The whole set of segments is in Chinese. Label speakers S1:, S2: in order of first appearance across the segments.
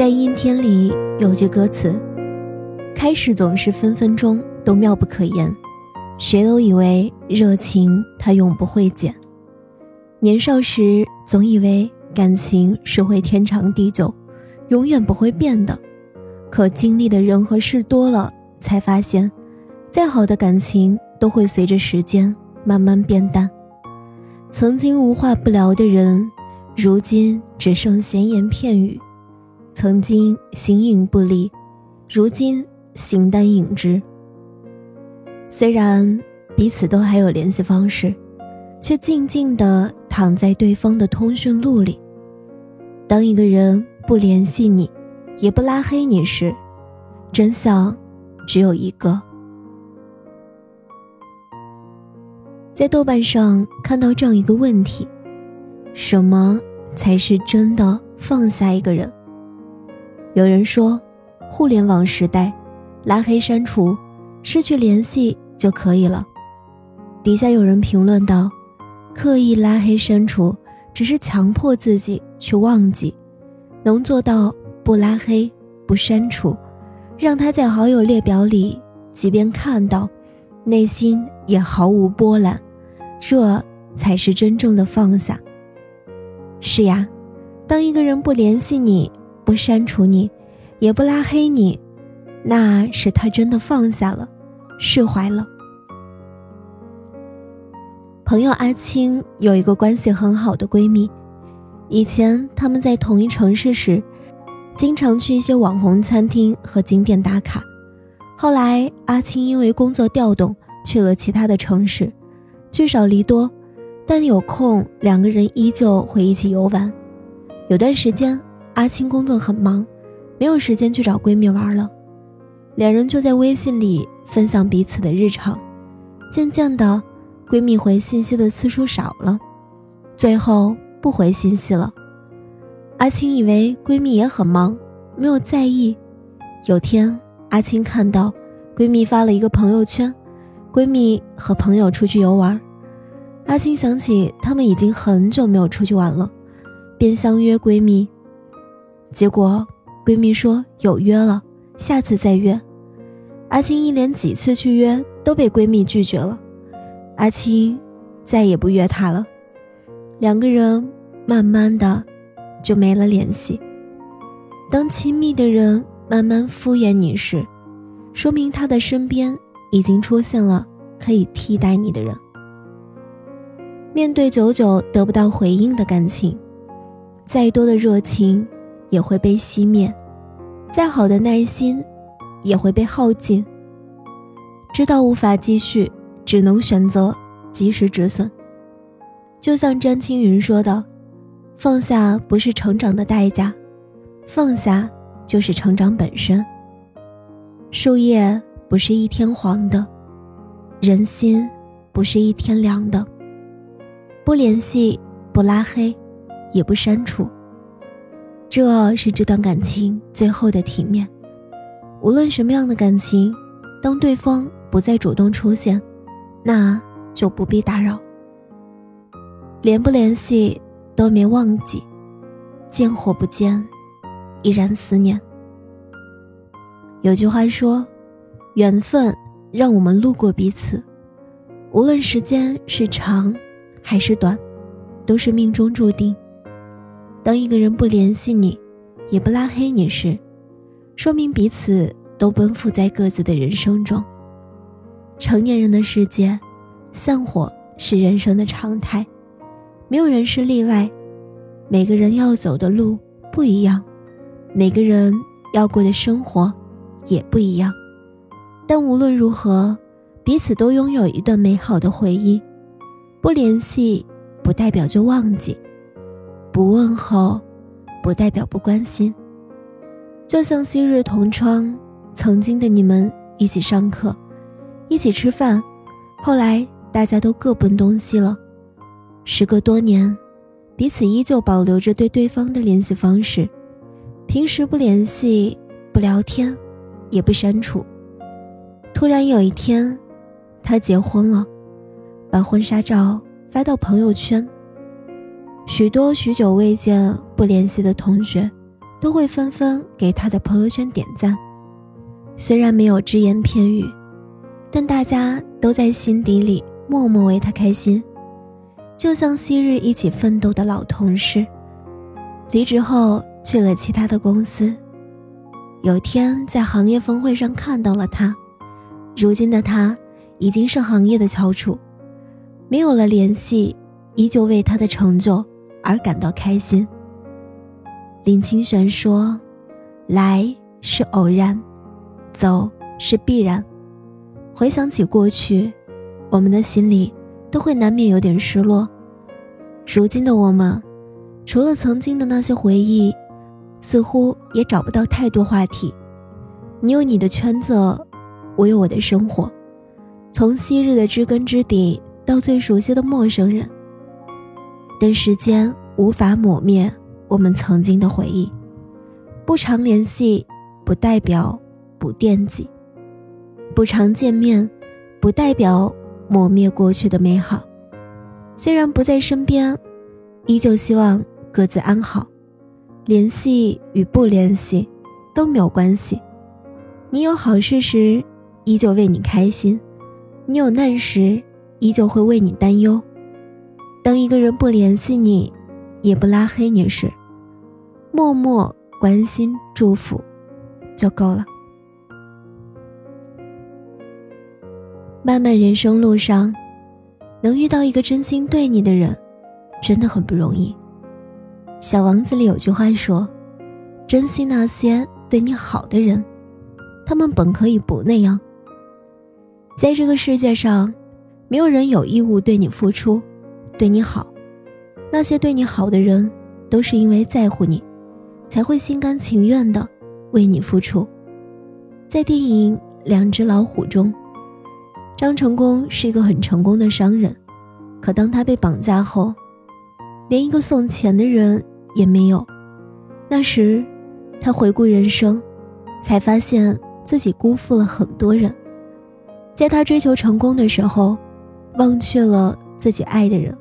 S1: 在阴天里有句歌词：“开始总是分分钟都妙不可言，谁都以为热情它永不会减。年少时总以为感情是会天长地久，永远不会变的。可经历的人和事多了，才发现，再好的感情都会随着时间慢慢变淡。曾经无话不聊的人，如今只剩闲言片语。”曾经形影不离，如今形单影只。虽然彼此都还有联系方式，却静静地躺在对方的通讯录里。当一个人不联系你，也不拉黑你时，真相只有一个。在豆瓣上看到这样一个问题：什么才是真的放下一个人？有人说，互联网时代，拉黑、删除、失去联系就可以了。底下有人评论道：“刻意拉黑、删除，只是强迫自己去忘记，能做到不拉黑、不删除，让他在好友列表里，即便看到，内心也毫无波澜，这才是真正的放下。”是呀，当一个人不联系你。不删除你，也不拉黑你，那是他真的放下了，释怀了。朋友阿青有一个关系很好的闺蜜，以前他们在同一城市时，经常去一些网红餐厅和景点打卡。后来阿青因为工作调动去了其他的城市，聚少离多，但有空两个人依旧会一起游玩。有段时间。阿青工作很忙，没有时间去找闺蜜玩了。两人就在微信里分享彼此的日常。渐渐的，闺蜜回信息的次数少了，最后不回信息了。阿青以为闺蜜也很忙，没有在意。有天，阿青看到闺蜜发了一个朋友圈，闺蜜和朋友出去游玩。阿青想起她们已经很久没有出去玩了，便相约闺蜜。结果，闺蜜说有约了，下次再约。阿青一连几次去约都被闺蜜拒绝了，阿青再也不约她了。两个人慢慢的就没了联系。当亲密的人慢慢敷衍你时，说明他的身边已经出现了可以替代你的人。面对久久得不到回应的感情，再多的热情。也会被熄灭，再好的耐心也会被耗尽。知道无法继续，只能选择及时止损。就像詹青云说的：“放下不是成长的代价，放下就是成长本身。树叶不是一天黄的，人心不是一天凉的。不联系，不拉黑，也不删除。”这是这段感情最后的体面。无论什么样的感情，当对方不再主动出现，那就不必打扰。联不联系都没忘记，见或不见，依然思念。有句话说：“缘分让我们路过彼此，无论时间是长还是短，都是命中注定。”当一个人不联系你，也不拉黑你时，说明彼此都奔赴在各自的人生中。成年人的世界，散伙是人生的常态，没有人是例外。每个人要走的路不一样，每个人要过的生活也不一样。但无论如何，彼此都拥有一段美好的回忆。不联系，不代表就忘记。不问候，不代表不关心。就像昔日同窗，曾经的你们一起上课，一起吃饭，后来大家都各奔东西了。时隔多年，彼此依旧保留着对对方的联系方式，平时不联系，不聊天，也不删除。突然有一天，他结婚了，把婚纱照发到朋友圈。许多许久未见、不联系的同学，都会纷纷给他的朋友圈点赞。虽然没有只言片语，但大家都在心底里默默为他开心。就像昔日一起奋斗的老同事，离职后去了其他的公司。有天在行业峰会上看到了他，如今的他已经是行业的翘楚，没有了联系，依旧为他的成就而感到开心。林清玄说：“来是偶然，走是必然。回想起过去，我们的心里都会难免有点失落。如今的我们，除了曾经的那些回忆。”似乎也找不到太多话题。你有你的圈子，我有我的生活。从昔日的知根知底到最熟悉的陌生人，但时间无法抹灭我们曾经的回忆。不常联系，不代表不惦记；不常见面，不代表抹灭过去的美好。虽然不在身边，依旧希望各自安好。联系与不联系都没有关系，你有好事时，依旧为你开心；你有难时，依旧会为你担忧。当一个人不联系你，也不拉黑你时，默默关心祝福就够了。漫漫人生路上，能遇到一个真心对你的人，真的很不容易。小王子里有句话说：“珍惜那些对你好的人，他们本可以不那样。”在这个世界上，没有人有义务对你付出、对你好。那些对你好的人，都是因为在乎你，才会心甘情愿的为你付出。在电影《两只老虎》中，张成功是一个很成功的商人，可当他被绑架后，连一个送钱的人。也没有。那时，他回顾人生，才发现自己辜负了很多人。在他追求成功的时候，忘却了自己爱的人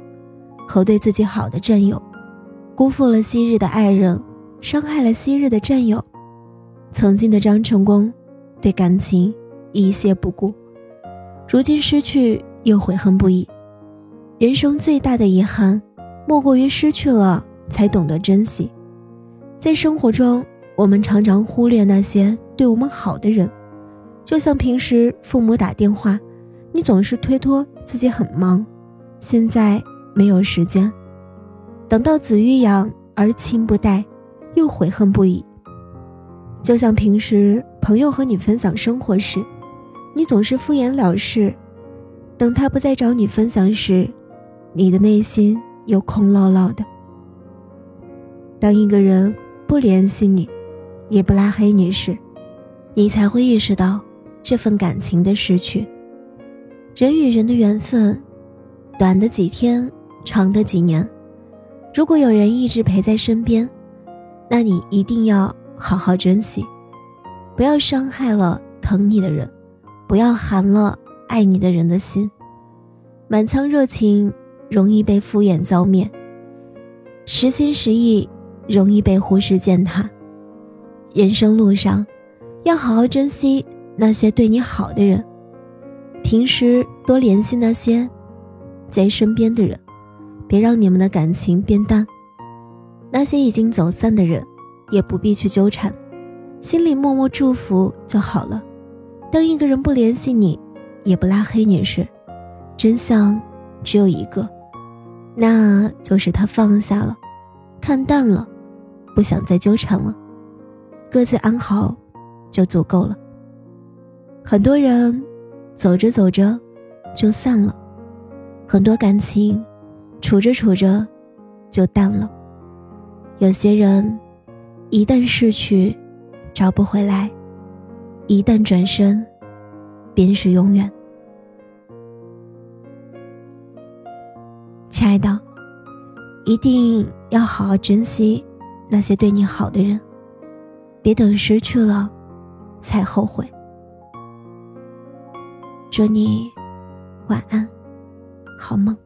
S1: 和对自己好的战友，辜负了昔日的爱人，伤害了昔日的战友。曾经的张成功，对感情一屑不顾，如今失去又悔恨不已。人生最大的遗憾，莫过于失去了。才懂得珍惜，在生活中，我们常常忽略那些对我们好的人，就像平时父母打电话，你总是推脱自己很忙，现在没有时间，等到子欲养而亲不待，又悔恨不已。就像平时朋友和你分享生活时，你总是敷衍了事，等他不再找你分享时，你的内心又空落落的。当一个人不联系你，也不拉黑你时，你才会意识到这份感情的失去。人与人的缘分，短的几天，长的几年。如果有人一直陪在身边，那你一定要好好珍惜，不要伤害了疼你的人，不要寒了爱你的人的心。满腔热情容易被敷衍浇灭，实心实意。容易被忽视践踏。人生路上，要好好珍惜那些对你好的人，平时多联系那些在身边的人，别让你们的感情变淡。那些已经走散的人，也不必去纠缠，心里默默祝福就好了。当一个人不联系你，也不拉黑你时，真相只有一个，那就是他放下了，看淡了。不想再纠缠了，各自安好就足够了。很多人走着走着就散了，很多感情处着处着就淡了。有些人一旦失去，找不回来；一旦转身，便是永远。亲爱的，一定要好好珍惜。那些对你好的人，别等失去了，才后悔。祝你晚安，好梦。